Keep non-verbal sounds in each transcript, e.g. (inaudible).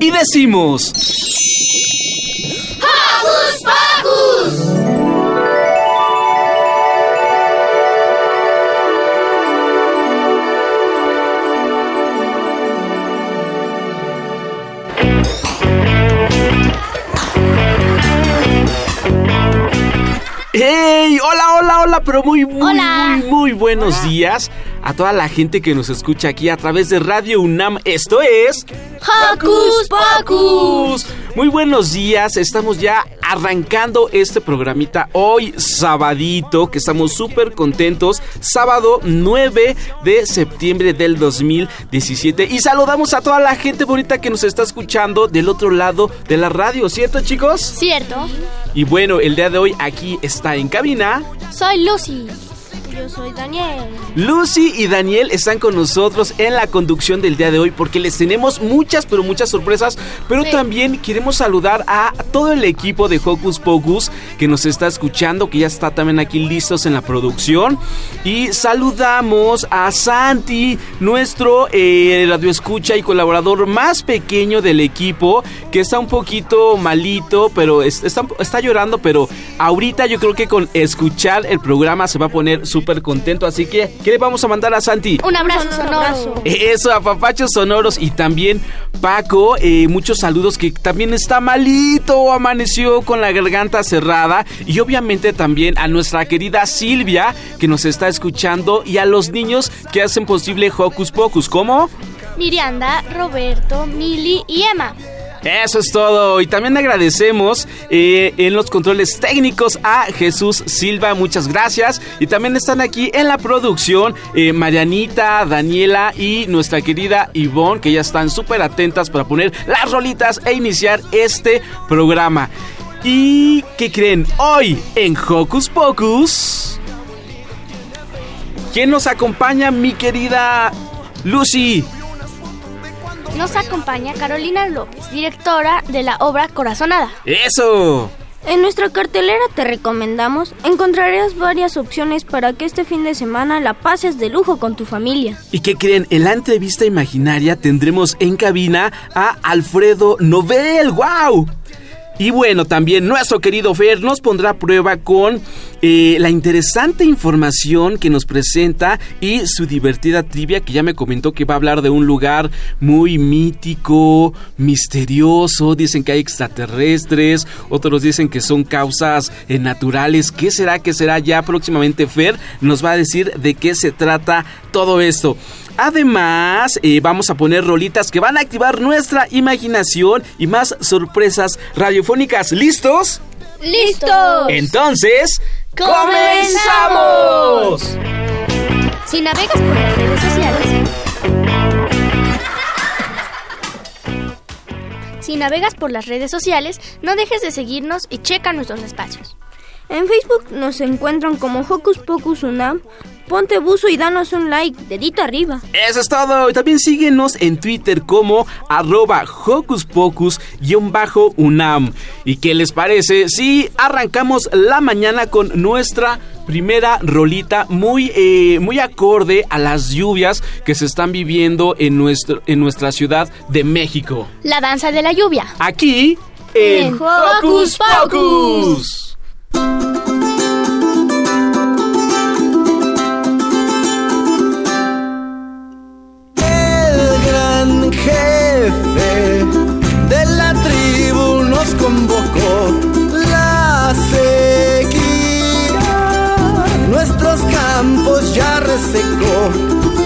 Y decimos. ¡Hocus Pocus! ¡Hey! Hola, hola, hola, pero muy, muy, Hola. muy, muy buenos días a toda la gente que nos escucha aquí a través de Radio UNAM. Esto es. ¡Hocus Pocus! Muy buenos días, estamos ya arrancando este programita hoy, sabadito, que estamos súper contentos. Sábado 9 de septiembre del 2017. Y saludamos a toda la gente bonita que nos está escuchando del otro lado de la radio, ¿cierto, chicos? Cierto. Y bueno, el día de hoy aquí está en cabina. Soy Lucy. Yo soy Daniel. Lucy y Daniel están con nosotros en la conducción del día de hoy porque les tenemos muchas, pero muchas sorpresas. Pero Sí. también queremos saludar a todo el equipo de Hocus Pocus que nos está escuchando, que ya está también aquí listos en la producción. Y saludamos a Santi, nuestro eh, radioescucha y colaborador más pequeño del equipo, que está un poquito malito, pero es- está, está llorando, pero ahorita yo creo que con escuchar el programa se va a poner súper contento. Así que, ¿qué le vamos a mandar a Santi? Un abrazo sonoro. Eso, a papachos sonoros y también Paco, eh, muchos saludos que también está malito, amaneció con la garganta cerrada y obviamente también a nuestra querida Silvia que nos está escuchando y a los niños que hacen posible Hocus Pocus, ¿cómo? Mirianda, Roberto, Mili y Emma. Eso es todo. Y también agradecemos eh, en los controles técnicos a Jesús Silva. Muchas gracias. Y también están aquí en la producción eh, Marianita, Daniela y nuestra querida Ivonne, que ya están súper atentas para poner las rolitas e iniciar este programa. ¿Y qué creen? Hoy en Hocus Pocus. ¿Quién nos acompaña, mi querida Lucy? Nos acompaña Carolina López, directora de la obra Corazonada. ¡Eso! En nuestra cartelera te recomendamos, encontrarás varias opciones para que este fin de semana la pases de lujo con tu familia. ¿Y qué creen? En la entrevista imaginaria tendremos en cabina a Alfredo Novel. ¡Wow! Y bueno, también nuestro querido Fer nos pondrá a prueba con eh, la interesante información que nos presenta y su divertida trivia que ya me comentó que va a hablar de un lugar muy mítico, misterioso. Dicen que hay extraterrestres, otros dicen que son causas eh, naturales. ¿Qué será? ¿Qué será? Ya próximamente Fer nos va a decir de qué se trata todo esto. Además, eh, vamos a poner rolitas que van a activar nuestra imaginación y más sorpresas radiofónicas. ¿Listos? ¡Listos! Entonces, ¡Comenzamos! ¡comenzamos! Si navegas por las redes sociales. Si navegas por las redes sociales, no dejes de seguirnos y checa nuestros espacios. En Facebook nos encuentran como Hocus Pocus Unam. Ponte buzo y danos un like, dedito arriba. Eso es todo. Y también síguenos en Twitter como arroba hocus pocus-unam. ¿Y qué les parece si arrancamos la mañana con nuestra primera rolita muy, eh, muy acorde a las lluvias que se están viviendo en, nuestro, en nuestra ciudad de México? La danza de la lluvia. Aquí en En Hocus Pocus. Gran jefe de la tribu nos convocó. La sequía, nuestros campos ya resecó.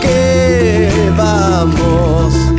¿Qué vamos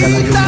resucitarán. Hey,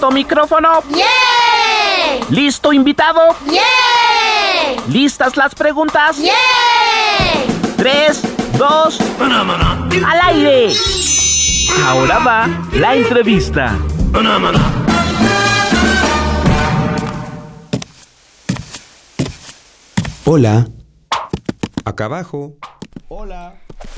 ¿Listo micrófono? ¡Yeah! ¿Listo invitado? ¡Yeah! ¿Listas las preguntas? ¡Yeah! Tres, dos, al aire. Ahora va la entrevista. Hola. Acá abajo.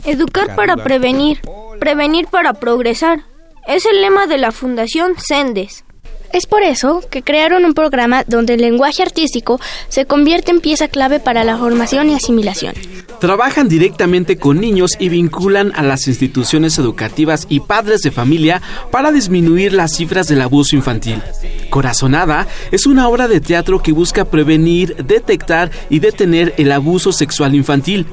Educar para prevenir, prevenir para progresar. Es el lema de la Fundación Sendes. Es por eso que crearon un programa donde el lenguaje artístico se convierte en pieza clave para la formación y asimilación. Trabajan directamente con niños y vinculan a las instituciones educativas y padres de familia para disminuir las cifras del abuso infantil. Corazonada es una obra de teatro que busca prevenir, detectar y detener el abuso sexual infantil.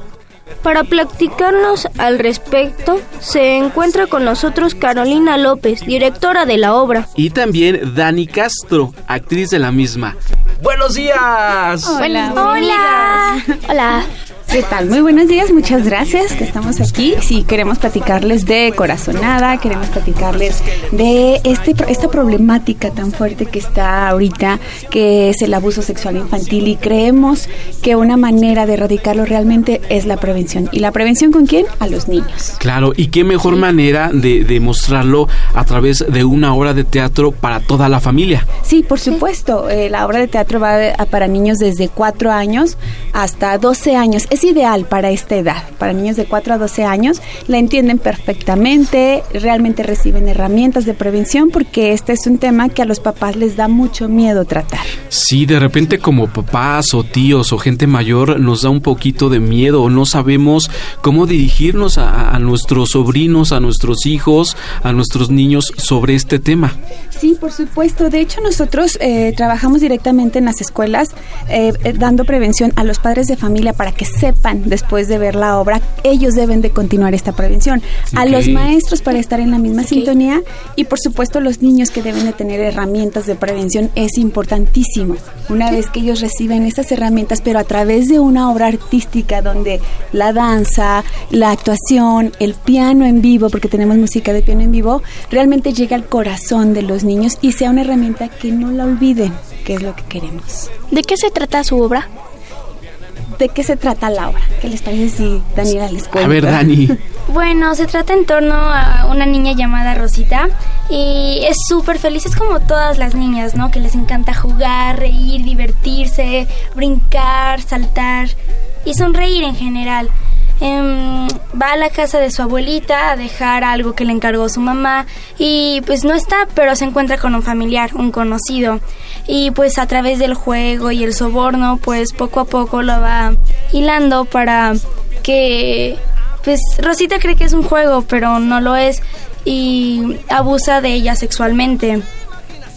Para platicarnos al respecto, se encuentra con nosotros Carolina López, directora de la obra. Y también Dani Castro, actriz de la misma. ¡Buenos días! Hola. Hola. Hola. ¿Qué tal? Muy buenos días, muchas gracias que estamos aquí. Sí, queremos platicarles de Corazonada, queremos platicarles de este, esta problemática tan fuerte que está ahorita, que es el abuso sexual infantil y creemos que una manera de erradicarlo realmente es la prevención. ¿Y la prevención con quién? A los niños. Claro, y qué mejor manera de, de mostrarlo a través de una obra de teatro para toda la familia. Sí, por supuesto. eh, la obra de teatro va a- para niños desde 4 años hasta 12 años. Es es ideal para esta edad, para niños de 4 a 12 años, la entienden perfectamente, realmente reciben herramientas de prevención porque este es un tema que a los papás les da mucho miedo tratar. Sí, de repente como papás o tíos o gente mayor nos da un poquito de miedo, no sabemos cómo dirigirnos a, a nuestros sobrinos, a nuestros hijos, a nuestros niños sobre este tema. Sí, por supuesto. De hecho, nosotros eh, trabajamos directamente en las escuelas eh, eh, dando prevención a los padres de familia para que sepan después de ver la obra, ellos deben de continuar esta prevención. A los maestros para estar en la misma sintonía y por supuesto los niños que deben de tener herramientas de prevención es importantísimo. Una vez que ellos reciben estas herramientas, pero a través de una obra artística donde la danza, la actuación, el piano en vivo, porque tenemos música de piano en vivo, realmente llega al corazón de los niños y sea una herramienta que no la olviden, que es lo que queremos. ¿De qué se trata su obra? ¿De qué se trata la obra? ¿Qué les parece si Daniela les cuenta? A ver, Dani. Bueno, se trata en torno a una niña llamada Rosita y es súper feliz, es como todas las niñas, ¿no? Que les encanta jugar, reír, divertirse, brincar, saltar y sonreír en general. Em, va a la casa de su abuelita a dejar algo que le encargó su mamá y pues no está, pero se encuentra con un familiar, un conocido. Y pues a través del juego y el soborno, pues poco a poco lo va hilando para que pues Rosita cree que es un juego, pero no lo es y abusa de ella sexualmente.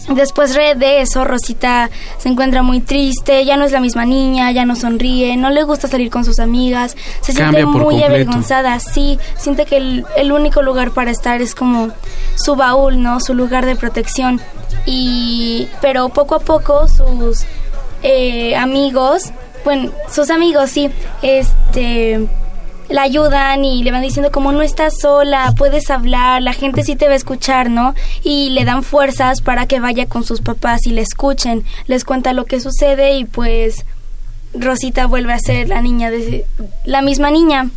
Después de eso, Rosita se encuentra muy triste, ya no es la misma niña, ya no sonríe, no le gusta salir con sus amigas, se siente muy avergonzada, sí, siente que el, el, único lugar para estar es como su baúl, ¿no? Su lugar de protección. Y, pero poco a poco sus eh, amigos, bueno, sus amigos, sí, este la ayudan y le van diciendo como no estás sola, puedes hablar, la gente sí te va a escuchar, ¿no? Y le dan fuerzas para que vaya con sus papás y le escuchen, les cuenta lo que sucede y pues Rosita vuelve a ser la niña de la misma niña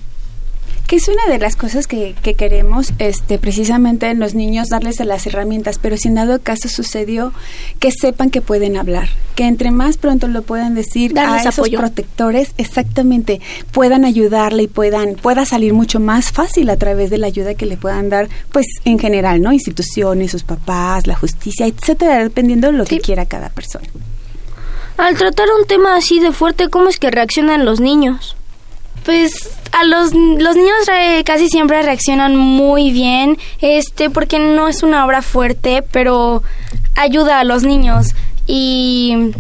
que es una de las cosas que, que, queremos este precisamente en los niños darles las herramientas pero si en dado caso sucedió que sepan que pueden hablar que entre más pronto lo puedan decir darles a esos apoyo. protectores exactamente puedan ayudarle y puedan pueda salir mucho más fácil a través de la ayuda que le puedan dar pues en general no instituciones sus papás la justicia etcétera dependiendo de lo sí. que quiera cada persona al tratar un tema así de fuerte cómo es que reaccionan los niños pues a los, los niños re, casi siempre reaccionan muy bien, este, porque no es una obra fuerte, pero ayuda a los niños. Y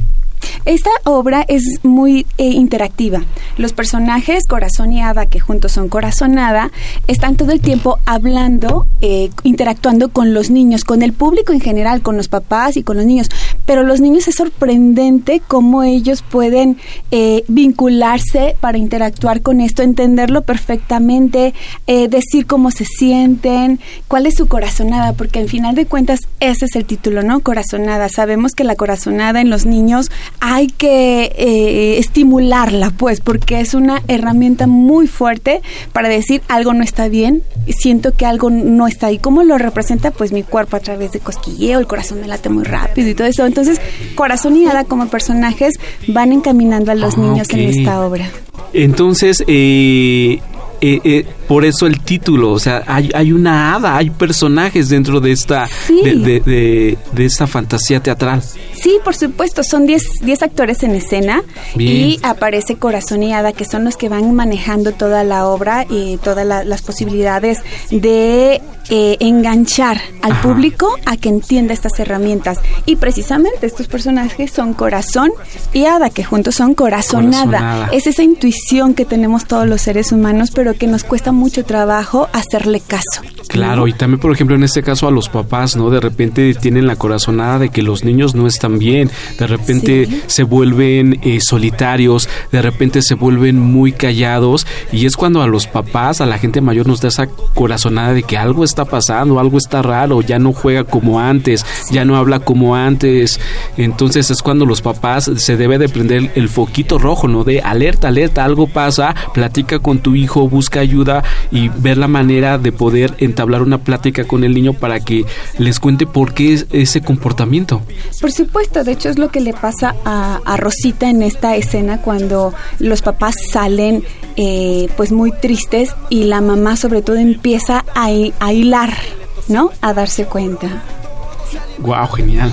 esta obra es muy eh, interactiva. Los personajes, Corazón y Ada, que juntos son Corazonada, están todo el tiempo hablando, eh, interactuando con los niños, con el público en general, con los papás y con los niños. Pero los niños es sorprendente cómo ellos pueden eh, vincularse para interactuar con esto, entenderlo perfectamente, eh, decir cómo se sienten, cuál es su corazonada, porque al final de cuentas ese es el título, ¿no? Corazonada. Sabemos que la corazonada en los niños hay que eh, estimularla, pues, porque es una herramienta muy fuerte para decir algo no está bien, siento que algo no está ahí. ¿Cómo lo representa? Pues mi cuerpo a través de cosquilleo, el corazón me late muy rápido y todo eso. Entonces, Corazón y Hada como personajes van encaminando a los Ah, niños en esta obra. Entonces, eh, eh, eh, por eso el título, o sea, hay, hay una hada, hay personajes dentro de esta, Sí. de, de- de- de esta fantasía teatral. Sí, por supuesto, son 10 10 actores en escena Bien. y aparece Corazón y Hada, que son los que van manejando toda la obra y todas la- las posibilidades de eh, enganchar al Ajá. público a que entienda estas herramientas. Y precisamente estos personajes son Corazón y Hada, que juntos son Corazonada. Corazonada. Es esa intuición que tenemos todos los seres humanos, pero que nos cuesta mucho trabajo hacerle caso. Claro, y también, por ejemplo, en este caso a los papás, ¿no? De repente tienen la corazonada de que los niños no están bien, de repente Sí. se vuelven eh, solitarios, de repente se vuelven muy callados, y es cuando a los papás, a la gente mayor nos da esa corazonada de que algo está pasando, algo está raro, ya no juega como antes, ya no habla como antes, entonces es cuando los papás se debe de prender el foquito rojo, ¿no? De alerta, alerta, algo pasa, platica con tu hijo, busca ayuda y ver la manera de poder entablar una plática con el niño para que les cuente por qué es ese comportamiento. Por supuesto, de hecho es lo que le pasa a, a Rosita en esta escena cuando los papás salen eh, pues muy tristes y la mamá sobre todo empieza a, a hilar, ¿no? A darse cuenta. Wow, genial.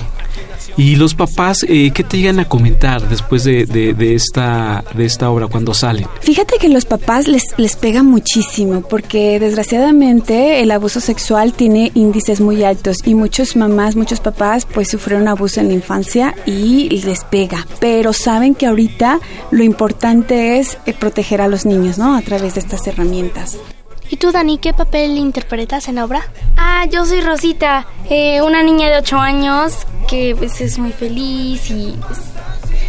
¿Y los papás eh, qué te llegan a comentar después de, de, esta, de esta obra cuando salen? Fíjate que los papás les, les pega muchísimo porque desgraciadamente el abuso sexual tiene índices muy altos y muchos mamás, muchos papás pues sufrieron abuso en la infancia y les pega. Pero saben que ahorita lo importante es eh, proteger a los niños, ¿no? A través de estas herramientas. ¿Y tú, Dani, qué papel interpretas en la obra? Ah, yo soy Rosita, eh, una niña de 8 años que pues es muy feliz y pues,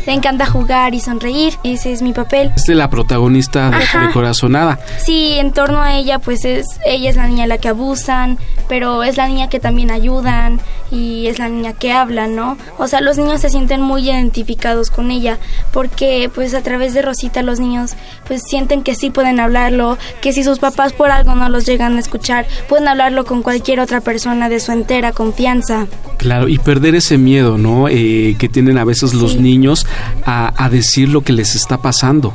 le encanta jugar y sonreír. Ese es mi papel. Es la protagonista de, Corazonada. Sí, en torno a ella, pues es ella es la niña a la que abusan, pero es la niña que también ayudan y es la niña que habla, ¿no? O sea, los niños se sienten muy identificados con ella porque pues a través de Rosita los niños pues sienten que sí pueden hablarlo, que si sus papás por algo no los llegan a escuchar, pueden hablarlo con cualquier otra persona de su entera confianza. Claro, y perder ese miedo, ¿no? Eh, que tienen a veces los niños a, a decir lo que les está pasando.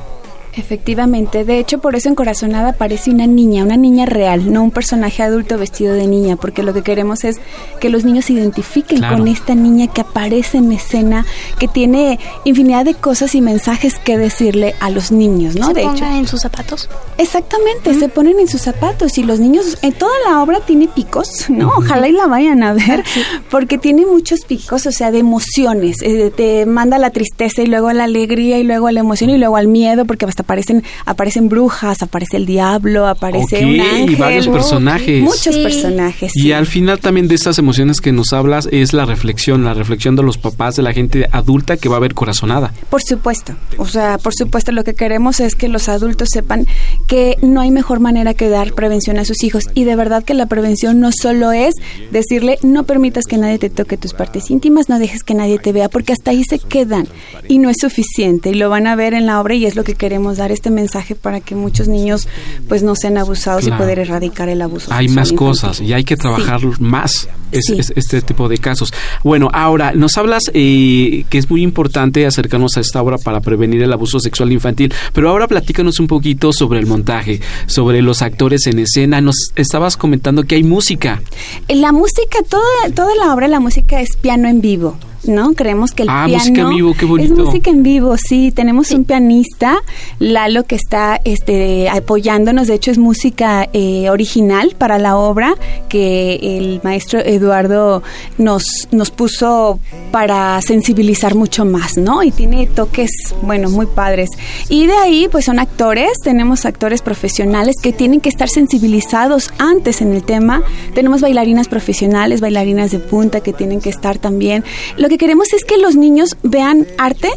Efectivamente, de hecho por eso en Corazonada aparece una niña, una niña real, no un personaje adulto vestido de niña, porque lo que queremos es que los niños se identifiquen con esta niña que aparece en escena, que tiene infinidad de cosas y mensajes que decirle a los niños, ¿no? ¿Se de hecho, en sus zapatos. Exactamente, se ponen en sus zapatos y los niños, en toda la obra tiene picos, ¿no? Ojalá y la vayan a ver, porque tiene muchos picos, o sea, de emociones, eh, te manda la tristeza y luego la alegría y luego la emoción y luego al miedo, porque hasta aparecen aparecen brujas, aparece el diablo, aparece un ángel, y varios personajes. Muchos personajes. Y al final también de estas emociones que nos hablas es la reflexión, la reflexión de los papás, de la gente adulta que va a ver corazonada. Por supuesto. O sea, por supuesto lo que queremos es que los adultos sepan que no hay mejor manera que dar prevención a sus hijos y de verdad que la prevención no solo es decirle no permitas que nadie te toque tus partes íntimas, no dejes que nadie te vea porque hasta ahí se quedan y no es suficiente y lo van a ver en la obra y es lo que queremos dar este mensaje para que muchos niños pues no sean abusados y poder erradicar el abuso. Hay más cosas y hay que trabajar más este tipo de casos. Bueno, ahora nos hablas eh, que es muy importante acercarnos a esta obra para prevenir el abuso sexual infantil, pero ahora platícanos un poquito sobre el montaje, sobre los actores en escena. Nos estabas comentando que hay música. La música, toda, toda la obra, la música es piano en vivo. ¿No? Creemos que el ah, piano música en vivo, qué bonito. es música en vivo, sí. Tenemos un pianista, Lalo, que está este, apoyándonos. De hecho, es música eh, original para la obra que el maestro Eduardo nos, nos puso para sensibilizar mucho más, ¿no? Y tiene toques, bueno, muy padres. Y de ahí, pues son actores, tenemos actores profesionales que tienen que estar sensibilizados antes en el tema. Tenemos bailarinas profesionales, bailarinas de punta que tienen que estar también. Lo que queremos es que los niños vean arte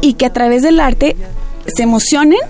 y que a través del arte se emocionen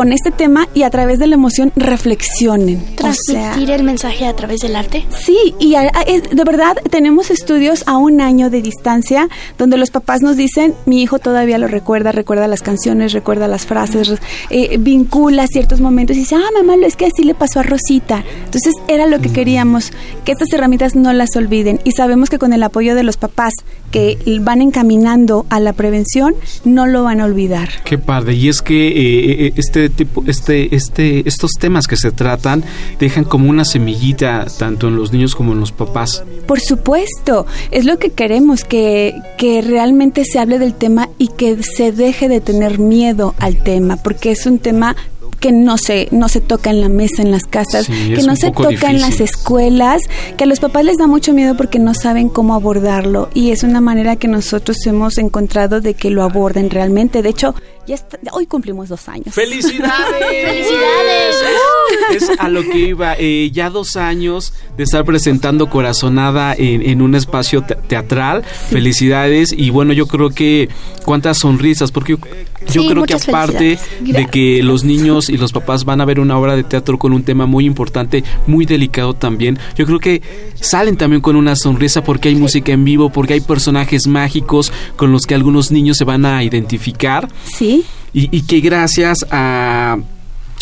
con este tema y a través de la emoción reflexionen. ¿Transmitir el mensaje a través del arte? Sí, y de verdad tenemos estudios a un año de distancia donde los papás nos dicen, mi hijo todavía lo recuerda, recuerda las canciones, recuerda las frases, eh, vincula ciertos momentos y dice, ah, mamá, es que así le pasó a Rosita. Entonces era lo que queríamos, que estas herramientas no las olviden y sabemos que con el apoyo de los papás que van encaminando a la prevención, no lo van a olvidar. Qué padre, y es que eh, eh, este tipo, este, este, estos temas que se tratan dejan como una semillita tanto en los niños como en los papás. Por supuesto, es lo que queremos, que, que realmente se hable del tema y que se deje de tener miedo al tema, porque es un tema que no se, no se toca en la mesa en las casas, que no se toca en las escuelas, que a los papás les da mucho miedo porque no saben cómo abordarlo y es una manera que nosotros hemos encontrado de que lo aborden realmente. De hecho, ya hoy cumplimos dos años. ¡Felicidades! (laughs) ¡Felicidades! (laughs) es a lo que iba. Eh, ya dos años de estar presentando Corazonada en, un espacio teatral. Felicidades. Y bueno, yo creo que cuántas sonrisas, porque yo, creo que aparte de que los niños y los papás van a ver una obra de teatro con un tema muy importante, muy delicado también, yo creo que salen también con una sonrisa porque hay música en vivo, porque hay personajes mágicos con los que algunos niños se van a identificar. Sí. Y, y que gracias a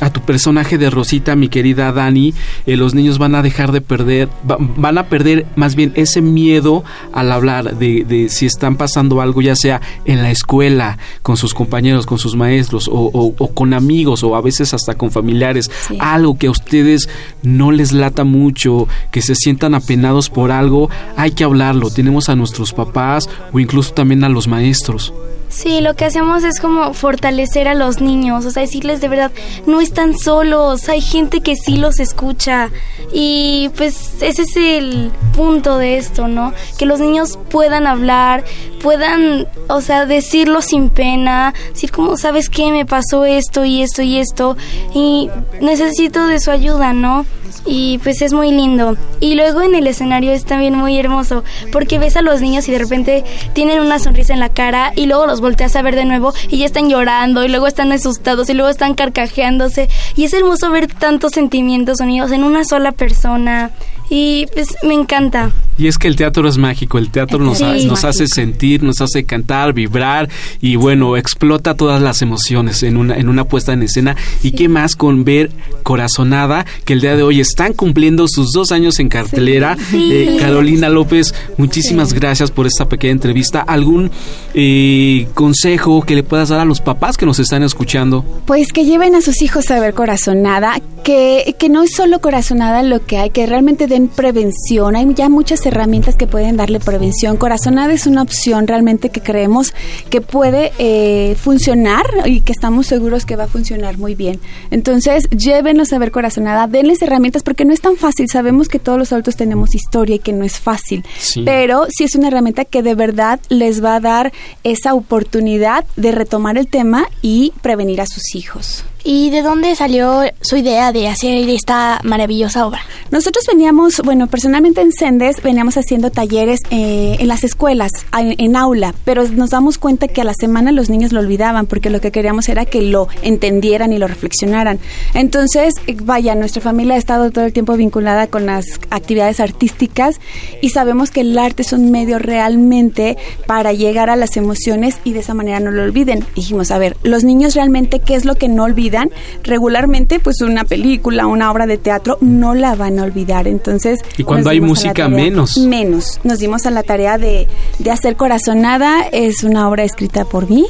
a tu personaje de Rosita, mi querida Dani, eh, los niños van a dejar de perder, va- van a perder más bien ese miedo al hablar de, de si están pasando algo, ya sea en la escuela, con sus compañeros, con sus maestros, o, o- o con amigos, o a veces hasta con familiares, Sí. algo que a ustedes no les lata mucho, que se sientan apenados por algo, hay que hablarlo. Tenemos a nuestros papás o incluso también a los maestros. Sí, lo que hacemos es como fortalecer a los niños, o sea, decirles de verdad, no están solos, hay gente que sí los escucha. Y pues ese es el punto de esto, ¿no? Que los niños puedan hablar, puedan, o sea, decirlo sin pena, decir como, ¿sabes qué? Me pasó esto y esto y esto, y necesito de su ayuda, ¿no? Y pues es muy lindo. Y luego en el escenario es también muy hermoso, porque ves a los niños y de repente tienen una sonrisa en la cara y luego los volteas a ver de nuevo y ya están llorando y luego están asustados y luego están carcajeándose. Y es hermoso ver tantos sentimientos unidos en una sola persona. Y pues me encanta. Y es que el teatro es mágico, el teatro nos, Sí. ha- nos hace sentir, nos hace cantar, vibrar y bueno, explota todas las emociones en una, en una puesta en escena. ¿Y qué más con ver Corazonada, que el día de hoy están cumpliendo sus dos años en cartelera? Sí. Eh, Carolina López, muchísimas gracias por esta pequeña entrevista. ¿Algún eh, consejo que le puedas dar a los papás que nos están escuchando? Pues que lleven a sus hijos a ver Corazonada, que, que no es solo Corazonada lo que hay, que realmente den prevención. Hay ya muchas herramientas que pueden darle prevención. Corazonada es una opción realmente que creemos que puede eh, funcionar y que estamos seguros que va a funcionar muy bien. Entonces, llévenlos a ver Corazonada, denles herramientas porque no es tan fácil. Sabemos que todos los adultos tenemos historia y que no es fácil. Sí. Pero sí es una herramienta que de verdad les va a dar esa oportunidad de retomar el tema y prevenir a sus hijos. ¿Y de dónde salió su idea de hacer esta maravillosa obra? Nosotros veníamos, bueno, personalmente en Sendes veníamos haciendo talleres eh, en las escuelas, a- en, aula, pero nos damos cuenta que a la semana los niños lo olvidaban porque lo que queríamos era que lo entendieran y lo reflexionaran. Entonces, eh, vaya, nuestra familia ha estado todo el tiempo vinculada con las actividades artísticas y sabemos que el arte es un medio realmente para llegar a las emociones y de esa manera no lo olviden. Dijimos, a ver, los niños realmente, ¿qué es lo que no olvidan? Regularmente, pues una película, una obra de teatro, no la van a olvidar. Entonces, Y cuando hay música, tarea- menos. Menos. Nos dimos a la tarea de, de hacer Corazonada. Es una obra escrita por mí,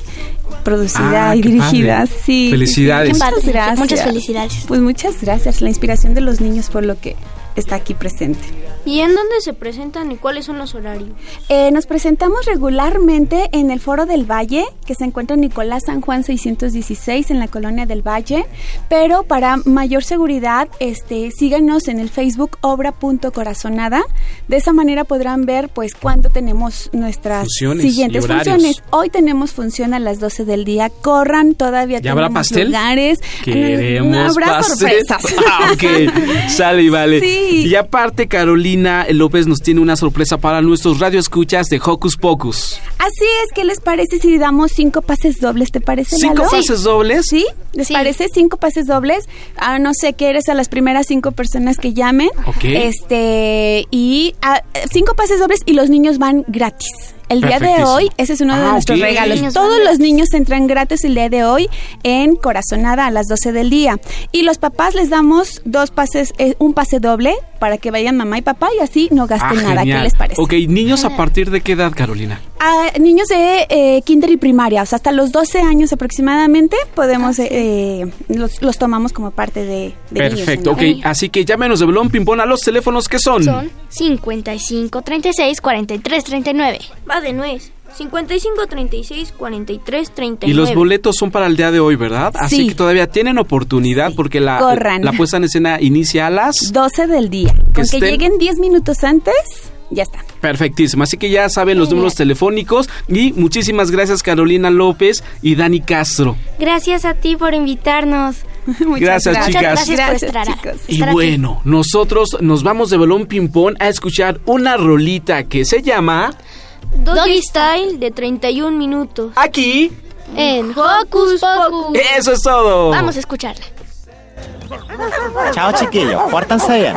producida Ah, y dirigida. padre. Sí. Felicidades. sí, sí. Qué Muchas gracias. Muchas felicidades. Pues muchas gracias. La inspiración de los niños por lo que está aquí presente. ¿Y en dónde se presentan y cuáles son los horarios? Eh, nos presentamos regularmente en el Foro del Valle, que se encuentra en Nicolás San Juan 616 en la colonia del Valle, pero para mayor seguridad, este, síganos en el Facebook obra.corazonada. De esa manera podrán ver pues cuándo tenemos nuestras Funciones siguientes funciones. Hoy tenemos función a las 12 del día. Corran, todavía ¿Ya habrá pastel? lugares. Queremos No habrá pastel. sorpresas. (laughs) Ah, ok, sale y vale. Sí. Y aparte, Carolina López nos tiene una sorpresa para nuestros radioescuchas de Hocus Pocus. Así es, ¿qué les parece si damos cinco pases dobles? ¿Te parece, ¿Cinco Lalo? pases dobles? ¿Sí? ¿Les Sí. parece cinco pases dobles? Ah, no sé, ¿qué eres a las primeras cinco personas que llamen? Ok. Este, y ah, cinco pases dobles y los niños van gratis. El día de hoy, ese es uno de Ah, nuestros regalos. Niños Todos los niños entran gratis el día de hoy en Corazonada a las 12 del día. Y los papás les damos dos pases, eh, un pase doble para que vayan mamá y papá y así no gasten Ah, nada. genial. ¿Qué les parece? Ok, niños a partir de qué edad, Carolina? A niños de eh, kinder y primaria, o sea, hasta los 12 años aproximadamente, podemos, eh, eh, los, los tomamos como parte de, de niños, Perfecto, ¿no? ok. Así que llámenos de Belón Pimpón a los teléfonos que son. Son 55 36 43 39. Va de nuez. 55 36 43 39. Y los boletos son para el día de hoy, ¿verdad? Así Sí. que todavía tienen oportunidad Sí. porque la, Corran. la puesta en escena inicia a las 12 del día. Con que estén- lleguen 10 minutos antes, ya está. Perfectísimo, así que ya saben los números telefónicos y muchísimas gracias Carolina López y Dani Castro. Gracias a ti por invitarnos. (laughs) Muchas Gracias, chicas. Muchas gracias, Gracias, por estar, chicos. Y estar aquí. bueno, nosotros nos vamos de Belón Pimpón a escuchar una rolita que se llama Doggy Style de 31 minutos. Aquí. En Hocus Pocus. Eso es todo. Vamos a escucharla. Chao chiquillos, pórtanse bien.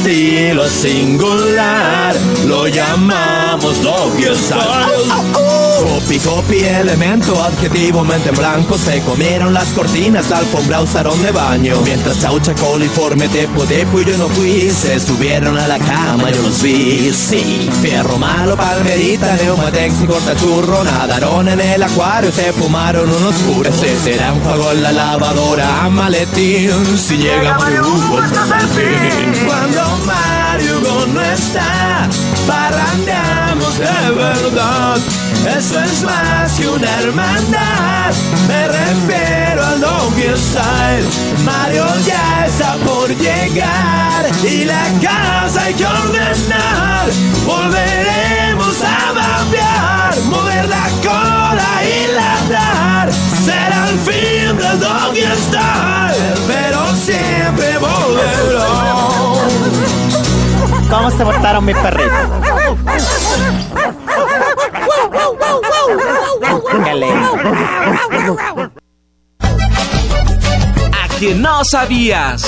estilo es singular, lo llamamos Doggy Style. Copy, copy, elemento, adjetivo, mente en blanco Se comieron las cortinas, la alfombra usaron de baño. Mientras chaucha, coliforme, tepo, tepo y yo no fui. Se subieron a la cama, yo los vi, sí Fierro malo, palmerita, neumatex y cortachurro Nadaron en el acuario, se fumaron unos puros Ese será un juego en la lavadora, maletín. Si llega Mario Hugo, el fin Cuando Mario Hugo no está Parrandeamos de verdad eso es más que una hermandad. Me refiero al Doggy Style. Mario ya está por llegar y la casa hay que ordenar. Volveremos a babear, mover la cola y ladrar. Será el fin del Doggy Style, pero siempre volverá. ¿Cómo se portaron mis perritos? ¿A que no sabías?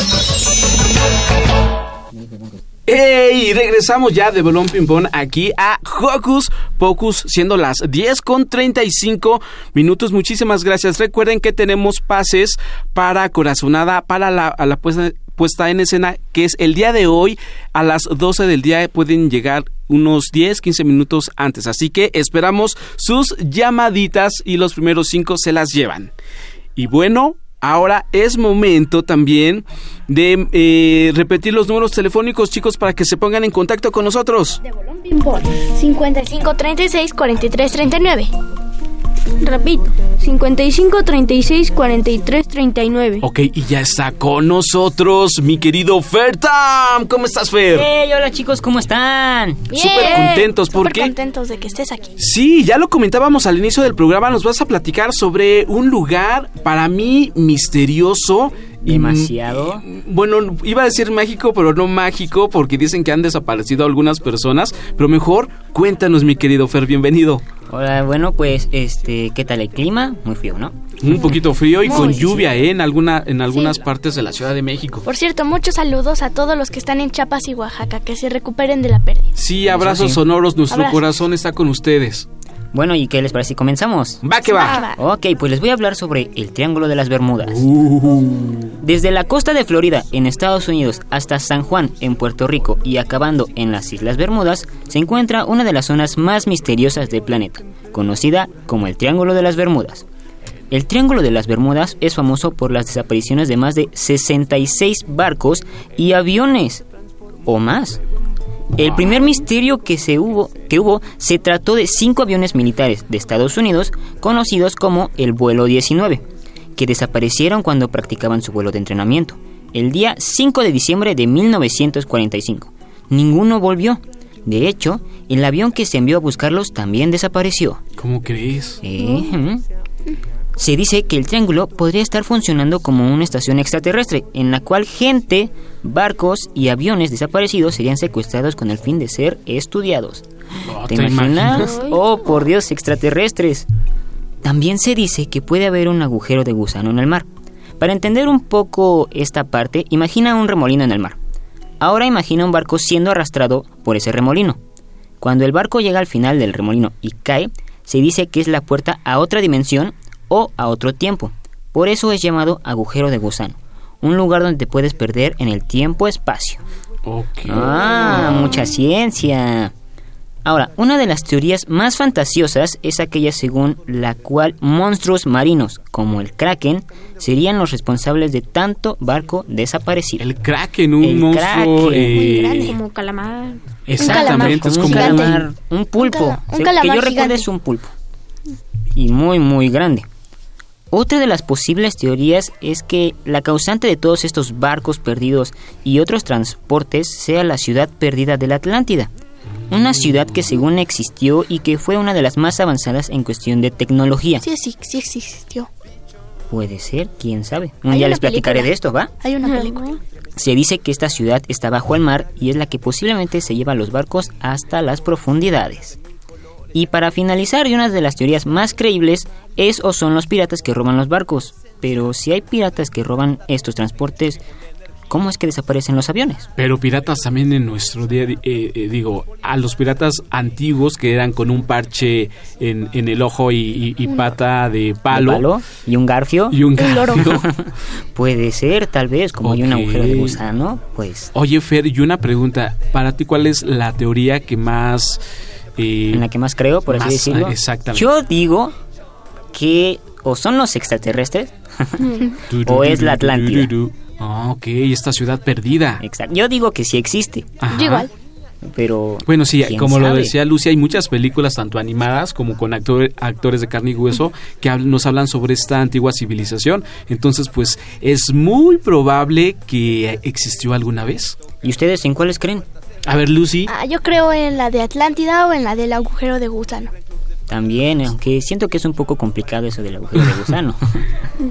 ¡Ey! Regresamos ya de Bolón Ping Pong aquí a Hocus Pocus, siendo las 10 con 35 minutos. Muchísimas gracias. Recuerden que tenemos pases para Corazonada, para la, a la puesta, puesta en escena, que es el día de hoy a las 12 del día. Pueden llegar unos 10, 15 minutos antes. Así que esperamos sus llamaditas y los primeros 5 se las llevan. Y bueno, ahora es momento también de eh, repetir los números telefónicos, chicos, para que se pongan en contacto con nosotros. 55 36 43 39. Repito, 55 36 43 39. Ok, y ya está con nosotros mi querido Fertam. ¿Cómo estás, Fer? Hey, hola chicos, ¿cómo están? Súper contentos porque... Súper contentos de que estés aquí. Sí, ya lo comentábamos al inicio del programa. Nos vas a platicar sobre un lugar para mí misterioso. Demasiado. Y, bueno, iba a decir mágico, pero no mágico, porque dicen que han desaparecido algunas personas. Pero mejor, cuéntanos, mi querido Fer, bienvenido. Hola, bueno, pues, este, ¿qué tal el clima? Muy frío, ¿no? Un poquito frío y Muy con sí. lluvia, ¿eh? En, alguna, en algunas partes de la Ciudad de México. Por cierto, muchos saludos a todos los que están en Chiapas y Oaxaca, que se recuperen de la pérdida. Sí, abrazos sí. sonoros, nuestro Abrazos. corazón está con ustedes. Bueno, ¿y qué les parece si comenzamos? Va que va. Ok, pues les voy a hablar sobre el Triángulo de las Bermudas. Uh. Desde la costa de Florida, en Estados Unidos, hasta San Juan, en Puerto Rico, y acabando en las Islas Bermudas, se encuentra una de las zonas más misteriosas del planeta, conocida como el Triángulo de las Bermudas. El Triángulo de las Bermudas es famoso por las desapariciones de más de 66 barcos y aviones, o más. El primer misterio que, se hubo, que hubo se trató de cinco aviones militares de Estados Unidos conocidos como el vuelo 19, que desaparecieron cuando practicaban su vuelo de entrenamiento, el día 5 de diciembre de 1945. Ninguno volvió. De hecho, el avión que se envió a buscarlos también desapareció. ¿Cómo crees? Eh. Se dice que el triángulo podría estar funcionando como una estación extraterrestre, en la cual gente, barcos y aviones desaparecidos serían secuestrados con el fin de ser estudiados. Oh, ¿Te ¿te imaginas? imaginas? Oh, por Dios, extraterrestres. También se dice que puede haber un agujero de gusano en el mar. Para entender un poco esta parte, imagina un remolino en el mar. Ahora imagina un barco siendo arrastrado por ese remolino. Cuando el barco llega al final del remolino y cae, se dice que es la puerta a otra dimensión o a otro tiempo. Por eso es llamado agujero de gusano, un lugar donde te puedes perder en el tiempo-espacio. Ok. Ah, mucha ciencia. Ahora, una de las teorías más fantasiosas es aquella según la cual monstruos marinos, como el kraken, serían los responsables de tanto barco desaparecido. El Kraken, un El monstruo. Kraken. eh, Muy grande. Como calamar. Exactamente, es un como calamar, un pulpo. Un cala- un Se- que calamar yo gigante. es un pulpo. Y muy, muy grande. Otra de las posibles teorías es que la causante de todos estos barcos perdidos y otros transportes sea la ciudad perdida de la Atlántida. Una ciudad que según existió y que fue una de las más avanzadas en cuestión de tecnología. Sí, sí, sí existió. Puede ser, quién sabe. Un día les platicaré película. de esto, ¿va? Hay una película. Se dice que esta ciudad está bajo el mar y es la que posiblemente se lleva los barcos hasta las profundidades. Y para finalizar, y una de las teorías más creíbles es o son los piratas que roban los barcos. Pero si hay piratas que roban estos transportes, ¿cómo es que desaparecen los aviones? Pero piratas también en nuestro día, eh, eh, digo, a los piratas antiguos que eran con un parche en, en el ojo y, y- y pata de palo. ¿De palo? ¿Y un garfio? Y un garfio. (laughs) Puede ser, tal vez, como hay un agujero de gusano, pues... Oye, Fer, y una pregunta. Para ti, ¿cuál es la teoría que más... en la que más creo, por así decirlo. Exactamente. Yo digo que o son los extraterrestres o es la Atlántida. Ah, ok, esta ciudad perdida. Exacto. Yo digo que sí existe. Ajá. Yo igual. Pero. Bueno, sí, ¿quién como lo decía Lucia, hay muchas películas, tanto animadas como con actor- actores de carne y hueso, que hab- nos hablan sobre esta antigua civilización. Entonces, pues, es muy probable que existió alguna vez. ¿Y ustedes en cuáles creen? A ver, Lucy. Ah, yo creo en la de Atlántida o en la del agujero de gusano. También, aunque siento que es un poco complicado eso del agujero de gusano. (laughs)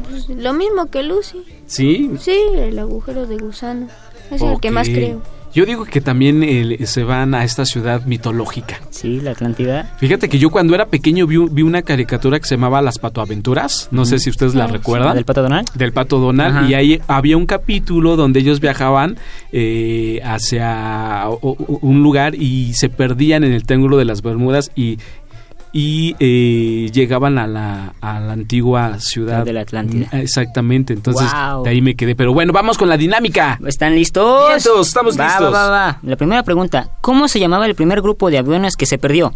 Pues, lo mismo que Lucy. ¿Sí? Sí, el agujero de gusano. Es el que más creo. Yo digo que también eh, se van a esta ciudad mitológica. sí, la Atlántida. Fíjate que yo cuando era pequeño vi, vi una caricatura que se llamaba Las Patoaventuras. No sé si ustedes la Ah, recuerdan. ¿Del Pato Donald? Del Pato Donald. Ajá. Y ahí había un capítulo donde ellos viajaban eh, hacia un lugar y se perdían en el Triángulo de las Bermudas y, y eh, llegaban a la, a la antigua ciudad de la Atlántida. Mm, Exactamente. Entonces Wow. de ahí me quedé. Pero bueno, vamos con la dinámica. ¿Están listos? Listos, estamos Va, listos. Va, va, va. La primera pregunta. ¿Cómo se llamaba el primer grupo de aviones que se perdió?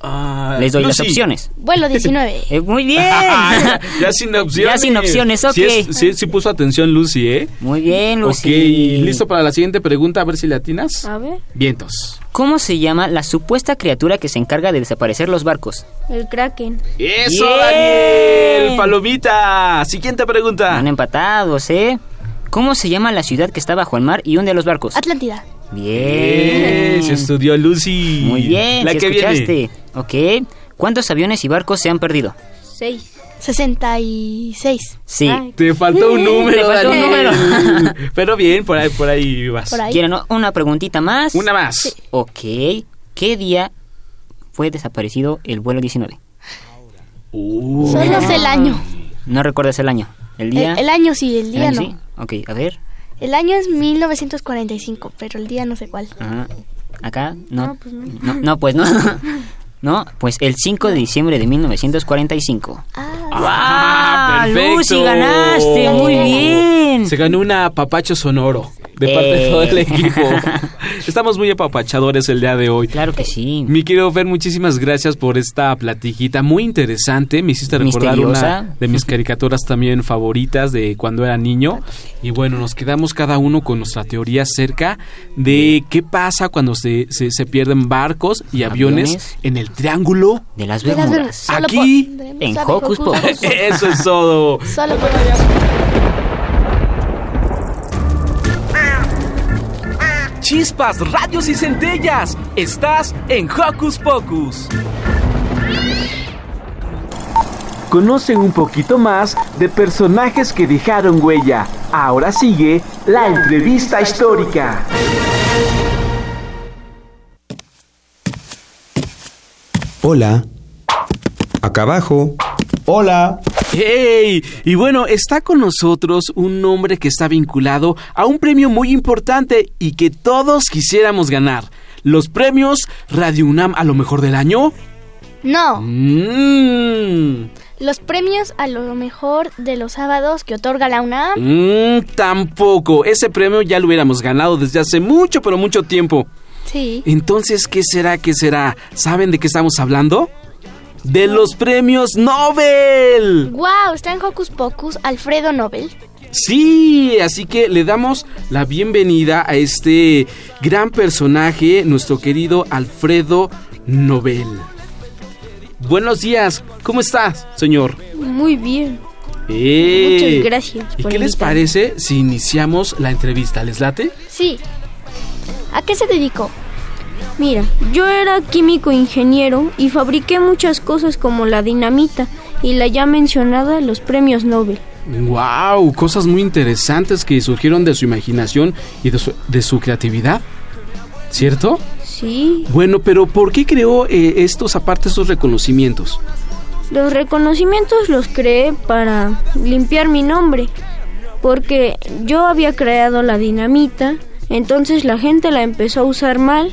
Ah, Les doy las opciones. Vuelo 19. (laughs) Eh, muy bien. (laughs) ya sin opciones. Ya sin opciones, ok. Sí, es- sí- sí puso atención Lucy, ¿eh? Muy bien, Lucy. Ok, ¿listo para la siguiente pregunta? A ver si le atinas. A ver, Vientos. ¿Cómo se llama la supuesta criatura que se encarga de desaparecer los barcos? el Kraken. ¡Eso, Bien. Daniel! ¡Palomita! Siguiente pregunta. Van empatados, ¿eh? ¿Cómo se llama la ciudad que está bajo el mar y hunde a los barcos? Atlántida. Bien. Se estudió Lucy. Muy bien, La sí que escuchaste. viene. Ok. ¿Cuántos aviones y barcos se han perdido? Seis. 66. Sí. Ay. Te faltó un (laughs) número, Te faltó un Daniel. (laughs) Pero bien, por ahí, por ahí vas. Por ahí. ¿Quieren una preguntita más? Una más. Ok. ¿Qué día fue desaparecido el vuelo 19? Uh. Solo sé el año. No recuerdas el año. ¿El día? El, el año sí, el ¿El día año no. sí? Ok, a ver. El año es 1945, pero el día no sé cuál. Ajá. ¿Acá? No. No, pues no. No, no, pues no. (laughs) No, pues el 5 de diciembre de 1945. Ah, Ah, perfecto. Lucy, ganaste, muy bien. Se ganó un apapacho sonoro de parte de Eh. todo el equipo. (laughs) Estamos muy apapachadores el día de hoy. Claro que sí. Mi querido Fer, muchísimas gracias por esta platiquita muy interesante. Me hiciste recordar Misteriosa. una de mis caricaturas también favoritas de cuando era niño. Y bueno, nos quedamos cada uno con nuestra teoría acerca de qué pasa cuando se, se, se pierden barcos y aviones, Aviones. en el triángulo. De las de las Bermudas. Aquí, en Hocus Pocus. Eso es todo. Solo por Chispas, radios y centellas. Estás en Hocus Pocus. Conocen un poquito más de personajes que dejaron huella. Ahora sigue la entrevista histórica. Hola. Acá abajo. Hola. ¡Hey! Y bueno, está con nosotros un hombre que está vinculado a un premio muy importante y que todos quisiéramos ganar. Los premios Radio UNAM a lo mejor del año. No, Mmm. los premios a lo mejor de los sábados que otorga la UNAM. Mm, tampoco. Ese premio ya lo hubiéramos ganado desde hace mucho, pero mucho tiempo. Sí. Entonces, ¿qué será? ¿Qué será? ¿Saben de qué estamos hablando? De los premios Nobel. Wow, está en Hocus Pocus Alfredo Nobel. Sí, así que le damos la bienvenida a este gran personaje, nuestro querido Alfredo Nobel. Buenos días, ¿cómo estás, señor? Muy bien. ¡Eh! Muchas gracias ¿Y por qué les parece si iniciamos la entrevista? ¿Les late? Sí. ¿A qué se dedicó? Mira, yo era químico ingeniero y fabriqué muchas cosas como la dinamita y la ya mencionada los premios Nobel. ¡Wow! Cosas muy interesantes que surgieron de su imaginación y de su, de su creatividad. ¿Cierto? Sí, Bueno, pero ¿por qué creó eh, estos, aparte estos reconocimientos? los reconocimientos los creé para limpiar mi nombre, porque yo había creado la dinamita, entonces la gente la empezó a usar mal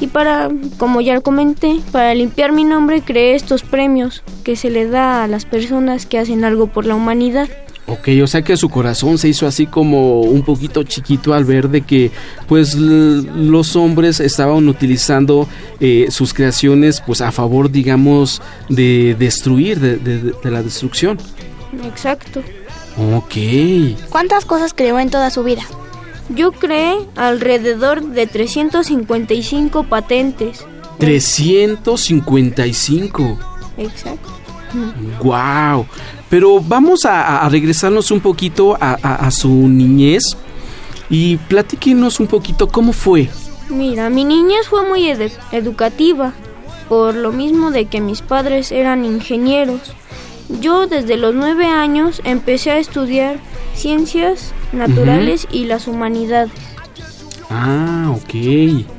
y para, como ya comenté, para limpiar mi nombre creé estos premios que se le da a las personas que hacen algo por la humanidad. Ok, o sea que su corazón se hizo así como un poquito chiquito al ver de que pues los hombres estaban utilizando eh, sus creaciones pues a favor digamos de destruir, de, de- de la destrucción. Exacto. Ok. ¿Cuántas cosas creó en toda su vida? Yo creé alrededor de 355 patentes. 355. Exacto. Wow. Pero vamos a, a regresarnos un poquito a, a- a su niñez y platíquenos un poquito cómo fue. Mira, mi niñez fue muy edu- educativa, por lo mismo de que mis padres eran ingenieros. Yo desde los nueve años empecé a estudiar ciencias naturales y las humanidades. Ah, ok.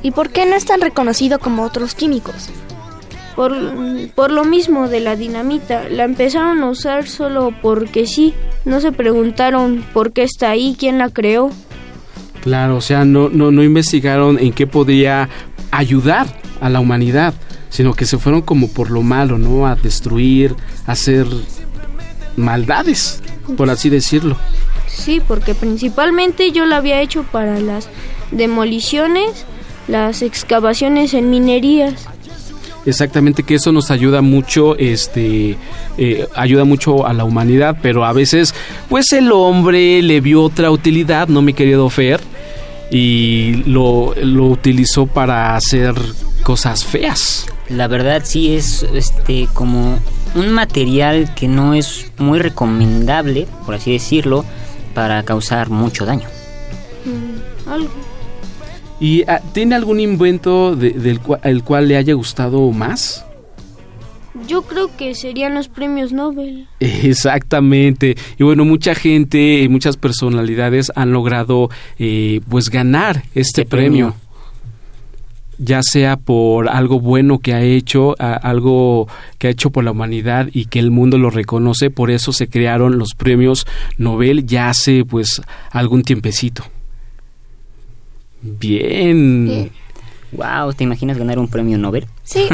¿Y por qué no es tan reconocido como otros químicos? Por, por lo mismo de la dinamita, la empezaron a usar solo porque sí. No se preguntaron por qué está ahí, quién la creó. Claro, o sea, no, no, no investigaron en qué podría ayudar a la humanidad, sino que se fueron como por lo malo, ¿no? A destruir, a hacer maldades, por así decirlo. Sí, porque principalmente yo la había hecho para las demoliciones, las excavaciones en minerías. Exactamente que eso nos ayuda mucho, este, eh, ayuda mucho a la humanidad, pero a veces, pues el hombre le vio otra utilidad, no mi querido Fer, y lo, lo utilizó para hacer cosas feas. La verdad sí es este como un material que no es muy recomendable, por así decirlo, para causar mucho daño. Mm, algo. ¿Y ah, tiene algún invento de- del cua- el cual le haya gustado más? Yo creo que serían los premios Nobel. Exactamente. Y bueno, mucha gente, muchas personalidades han logrado eh, pues ganar este premio. premio. Ya sea por algo bueno que ha hecho, a- algo que ha hecho por la humanidad y que el mundo lo reconoce, por eso se crearon los premios Nobel ya hace pues algún tiempecito. Bien. Bien. Wow, ¿te imaginas ganar un premio Nobel? Sí,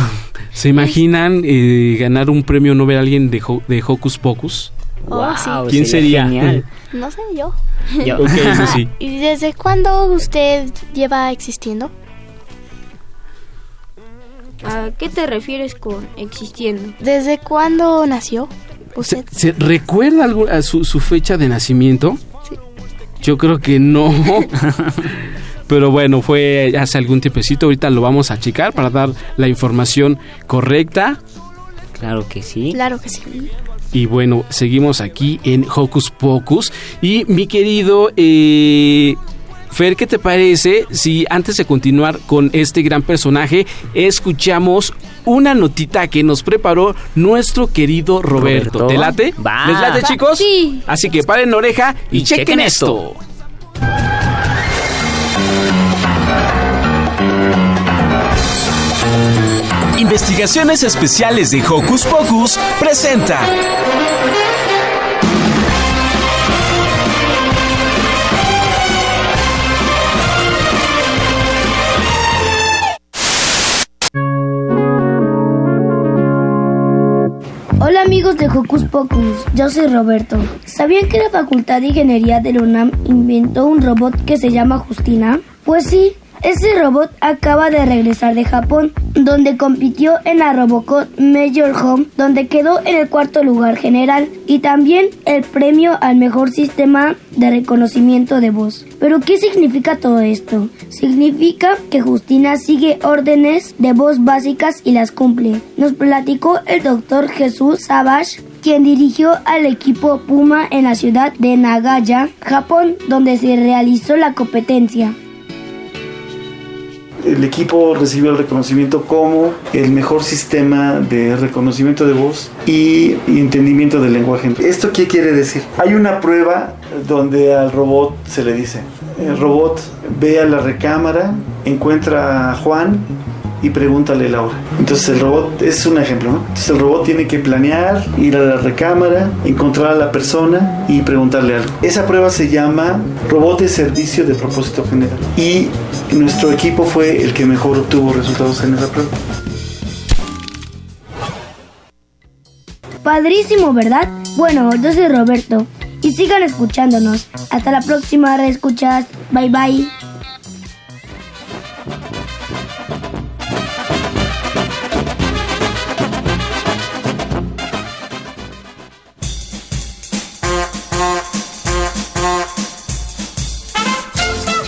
(laughs) ¿Se imaginan eh, ganar un premio Nobel a alguien de, Ho- de Hocus Pocus? Oh, sí. Guau, ¿Quién sería? No sé yo. Yo. Ok, eso (laughs) sí. ¿Y desde cuándo usted lleva existiendo? ¿A qué te refieres con existiendo? ¿Desde cuándo nació ¿Se, usted? se recuerda algo- a su, su fecha de nacimiento? Sí. Yo creo que no. (laughs) Pero bueno, fue hace algún tiempecito. Ahorita lo vamos a checar para dar la información correcta. Claro que sí. Claro que sí. Y bueno, seguimos aquí en Hocus Pocus. Y mi querido eh, Fer, ¿qué te parece si antes de continuar con este gran personaje, escuchamos una notita que nos preparó nuestro querido Roberto? Roberto. ¿Te late? Va. ¿Les late, Va, chicos? sí. Así que paren oreja y, Y chequen, chequen esto. Investigaciones Especiales de Hocus Pocus presenta. Hocus Pocus, yo soy Roberto. ¿Sabían que la Facultad de Ingeniería de la UNAM inventó un robot que se llama Justina? Pues sí, ese robot acaba de regresar de Japón, donde compitió en la Robocop Major Home, donde quedó en el cuarto lugar general y también el premio al mejor sistema de reconocimiento de voz. Pero ¿qué significa todo esto? Significa que Justina sigue órdenes de voz básicas y las cumple. Nos platicó el doctor Jesús Savage, quien dirigió al equipo Puma en la ciudad de Nagaya, Japón, donde se realizó la competencia. El equipo recibió el reconocimiento como el mejor sistema de reconocimiento de voz y entendimiento del lenguaje. ¿Esto qué quiere decir? Hay una prueba donde al robot se le dice, el robot ve a la recámara, encuentra a Juan y pregúntale la hora. Entonces el robot es un ejemplo, ¿no? Entonces el robot tiene que planear, ir a la recámara, encontrar a la persona y preguntarle algo. Esa prueba se llama robot de servicio de propósito general. Y nuestro equipo fue el que mejor obtuvo resultados en esa prueba. Padrísimo, ¿verdad? Bueno, yo soy Roberto y sigan escuchándonos. Hasta la próxima, reescuchas. Bye bye.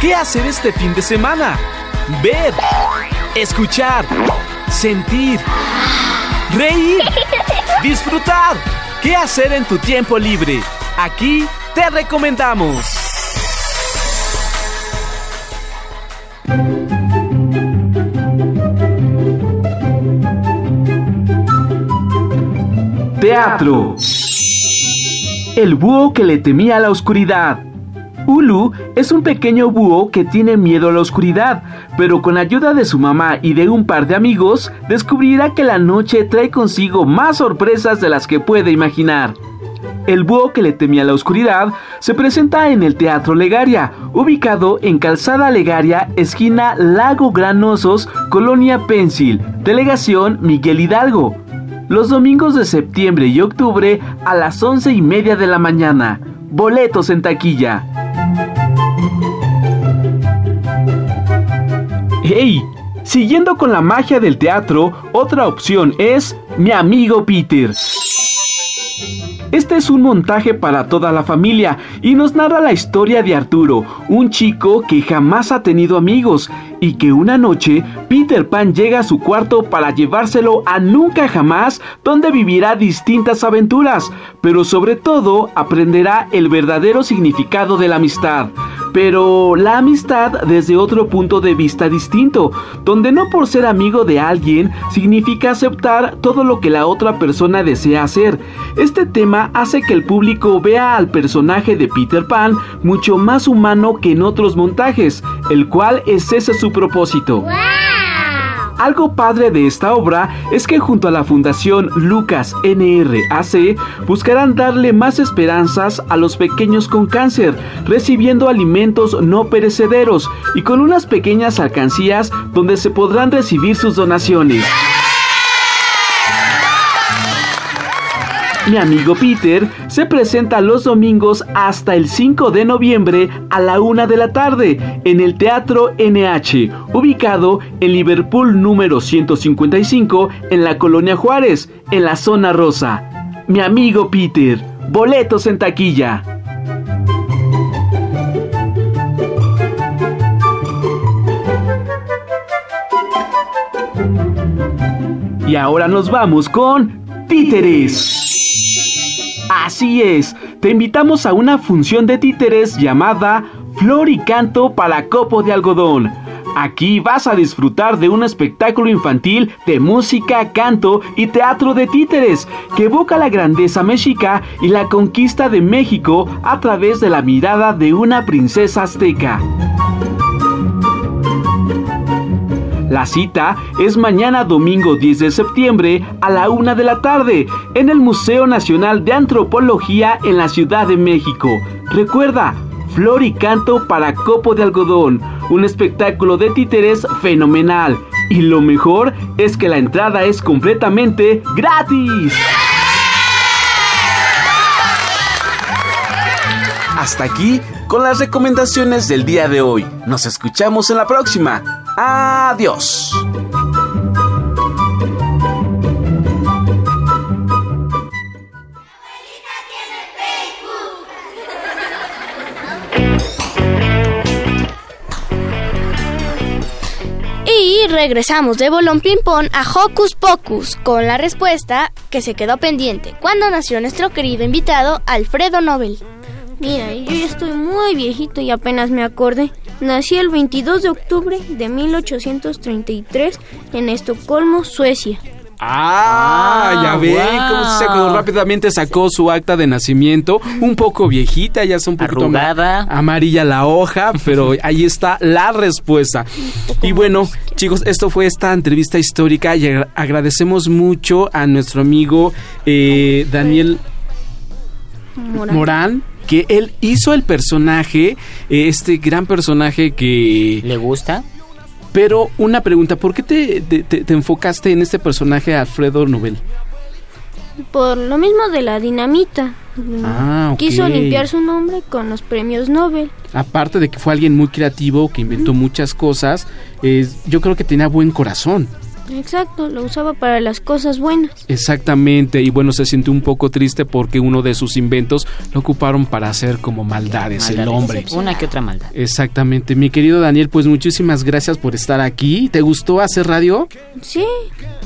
¿Qué hacer este fin de semana? Ver, escuchar, sentir, reír, (laughs) disfrutar. ¿Qué hacer en tu tiempo libre? Aquí te recomendamos. Teatro. El búho que le temía a la oscuridad. Ulu es un pequeño búho que tiene miedo a la oscuridad, pero con ayuda de su mamá y de un par de amigos, descubrirá que la noche trae consigo más sorpresas de las que puede imaginar. El búho que le temía la oscuridad se presenta en el Teatro Legaria, ubicado en Calzada Legaria, esquina Lago Granosos, Colonia Pensil, Delegación Miguel Hidalgo. Los domingos de septiembre y octubre a las once y media de la mañana. Boletos en taquilla. ¡Hey! Siguiendo con la magia del teatro, otra opción es Mi amigo Peter. Este es un montaje para toda la familia y nos narra la historia de Arturo, un chico que jamás ha tenido amigos y que una noche Peter Pan llega a su cuarto para llevárselo a nunca jamás donde vivirá distintas aventuras, pero sobre todo aprenderá el verdadero significado de la amistad. Pero la amistad desde otro punto de vista distinto, donde no por ser amigo de alguien significa aceptar todo lo que la otra persona desea hacer. Este tema hace que el público vea al personaje de Peter Pan mucho más humano que en otros montajes, el cual es ese su propósito. Algo padre de esta obra es que junto a la Fundación Lucas NRAC buscarán darle más esperanzas a los pequeños con cáncer, recibiendo alimentos no perecederos y con unas pequeñas alcancías donde se podrán recibir sus donaciones. Mi amigo Peter se presenta los domingos hasta el 5 de noviembre a la 1 de la tarde en el Teatro NH, ubicado en Liverpool número 155 en la Colonia Juárez, en la zona rosa. Mi amigo Peter, boletos en taquilla. Y ahora nos vamos con títeres. Así es, te invitamos a una función de títeres llamada Flor y Canto para Copo de Algodón. Aquí vas a disfrutar de un espectáculo infantil de música, canto y teatro de títeres que evoca la grandeza mexica y la conquista de México a través de la mirada de una princesa azteca. La cita es mañana domingo 10 de septiembre a la una de la tarde en el Museo Nacional de Antropología en la Ciudad de México. Recuerda, Flor y Canto para Copo de Algodón, un espectáculo de títeres fenomenal. Y lo mejor es que la entrada es completamente gratis. Hasta aquí con las recomendaciones del día de hoy. Nos escuchamos en la próxima. Adiós. Y regresamos de Bolón Ping Pong a Hocus Pocus con la respuesta que se quedó pendiente. ¿Cuándo nació nuestro querido invitado Alfredo Nobel? Mira, yo ya estoy muy viejito y apenas me acordé. Nací el 22 de octubre de 1833 en Estocolmo, Suecia. Ah, ya ven cómo se sacó rápidamente sacó su acta de nacimiento, un poco viejita, ya es un poquito Arrugada. amarilla la hoja, pero ahí está la respuesta. Y bueno, chicos, esto fue esta entrevista histórica y agra- agradecemos mucho a nuestro amigo eh, Daniel Morán. Morán que él hizo el personaje, eh, este gran personaje que... ¿Le gusta? Pero una pregunta, ¿por qué te, te- te- te enfocaste en este personaje Alfredo Nobel? Por lo mismo de la dinamita. Ah, ok. Quiso limpiar su nombre con los premios Nobel. Aparte de que fue alguien muy creativo, que inventó muchas cosas, eh, yo creo que tenía buen corazón. Exacto, lo usaba para las cosas buenas. Exactamente, y bueno, se sintió un poco triste porque uno de sus inventos lo ocuparon para hacer como maldades, el Maldades. hombre. Una que otra maldad. Exactamente, mi querido Daniel, pues muchísimas gracias por estar aquí. ¿Te gustó hacer radio? Sí,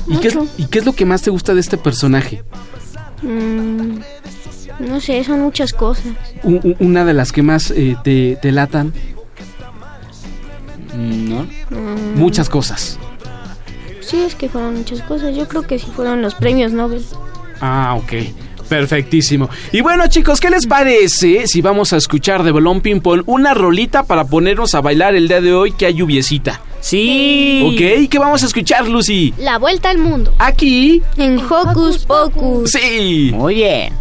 ¿Y qué, es, mucho. ¿Y qué es lo que más te gusta de este personaje? Mm, no sé, son muchas cosas. Una de las que más eh, te, te latan, No. Mm, muchas cosas. Sí, es que fueron muchas cosas. Yo creo que sí fueron los premios Nobel. Ah, ok. Perfectísimo. Y bueno, chicos, ¿qué les parece si vamos a escuchar de Bolón Ping Pong una rolita para ponernos a bailar el día de hoy que hay lluviecita? Sí. Ok, ¿qué vamos a escuchar, Lucy? La vuelta al mundo. Aquí. En Hocus Pocus. Sí. Muy bien.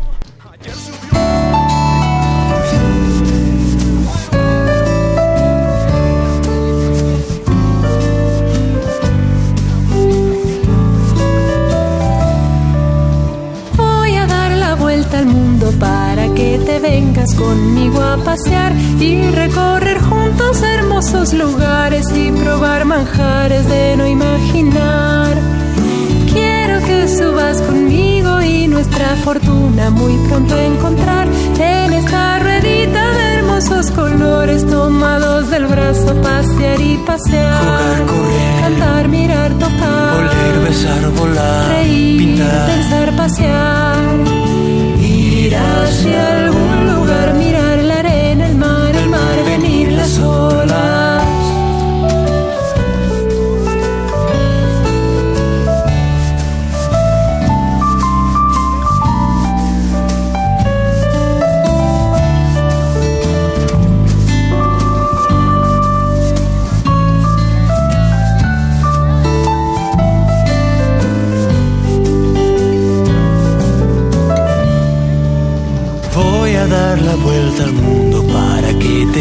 Conmigo a pasear y recorrer juntos hermosos lugares y probar manjares de no imaginar. Quiero que subas conmigo y nuestra fortuna muy pronto encontrar en esta ruedita de hermosos colores tomados del brazo, pasear y pasear. Jugar, correr. Cantar, mirar, tocar. Oler, besar, volar, Reír, pintar. pensar, pasear. Ir hacia algún lugar, mirar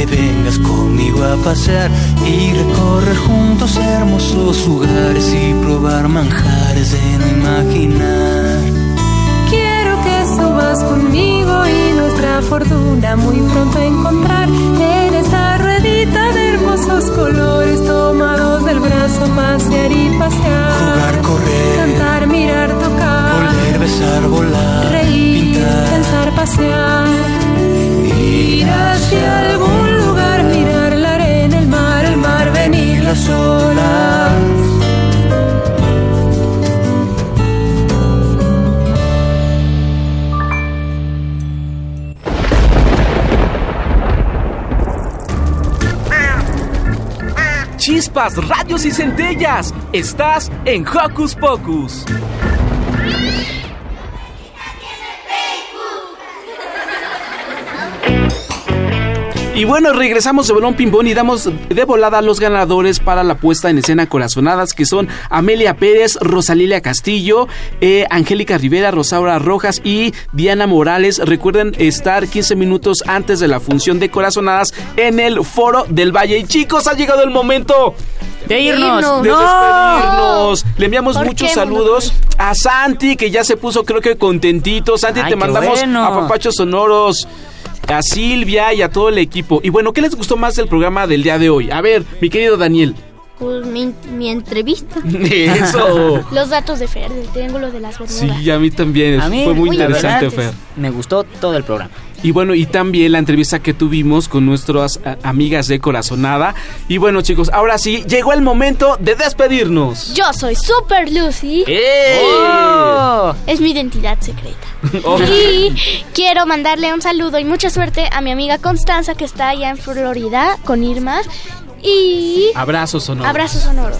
te vengas conmigo a pasear y recorrer juntos hermosos lugares y probar manjares de no imaginar. Quiero que subas conmigo y nuestra fortuna muy pronto encontrar en esta ruedita de hermosos colores tomados del brazo, pasear y pasear. Jugar, correr. Cantar, mirar, tocar. Oler, besar, volar, Reír, pintar. pensar, pasear. Ir hacia algún Chispas, radios y centellas. Estás en Hocus Pocus. Y bueno, regresamos de Bolón Pimbón y damos de volada a los ganadores para la puesta en escena Corazonadas, que son Amelia Pérez, Rosalilia Castillo, eh, Angélica Rivera, Rosaura Rojas y Diana Morales. Recuerden estar 15 minutos antes de la función de Corazonadas en el Foro del Valle. Y chicos, ha llegado el momento De irnos. de ¡No! despedirnos. Le enviamos ¿Por muchos saludos a Santi, que ya se puso creo que contentito. Santi, Ay, te mandamos bueno. a papachos sonoros. A Silvia y a todo el equipo. Y bueno, ¿qué les gustó más del programa del día de hoy? A ver, mi querido Daniel. Pues mi, mi entrevista. (laughs) Eso. Los datos de Fer, del triángulo de las Bermudas. Sí, a mí también. A mí, Fue muy interesante, Fer. Me gustó todo el programa. Y bueno, y también la entrevista que tuvimos con nuestras a- amigas de Corazonada. Y bueno, chicos, ahora sí, llegó el momento de despedirnos. Yo soy Super Lucy. ¡Eh! Oh. Es mi identidad secreta. (laughs) Oh. Y quiero mandarle un saludo y mucha suerte a mi amiga Constanza que está allá en Florida con Irma. Y Abrazos sonoros. abrazos sonoros.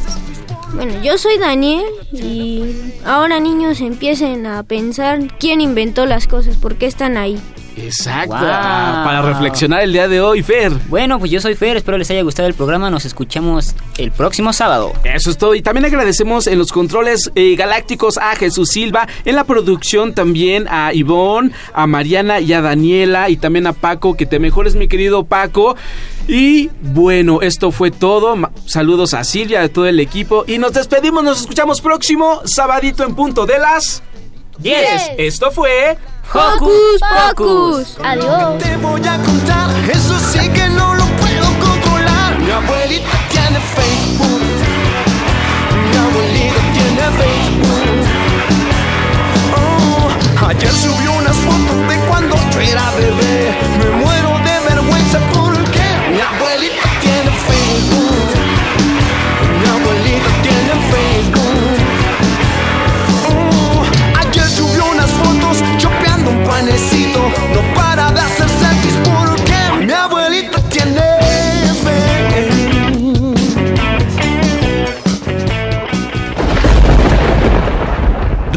Bueno, yo soy Daniel y ahora niños empiecen a pensar quién inventó las cosas, por qué están ahí. Exacto. Wow. Para reflexionar el día de hoy, Fer. Bueno, pues yo soy Fer, espero les haya gustado el programa. Nos escuchamos el próximo sábado. Eso es todo. Y también agradecemos en los controles eh, galácticos a Jesús Silva, en la producción también a Ivonne, a Mariana y a Daniela y también a Paco, que te mejores mi querido Paco. Y bueno, esto fue todo. Saludos a Silvia, a todo el equipo. Y nos despedimos, nos escuchamos próximo sabadito en punto de las 10. Esto fue Hocus Pocus. Adiós. Te voy a contar, eso sí que no lo puedo controlar. Mi abuelita tiene Facebook. Mi abuelita tiene Facebook. Oh, ayer subió unas fotos de cuando yo era bebé.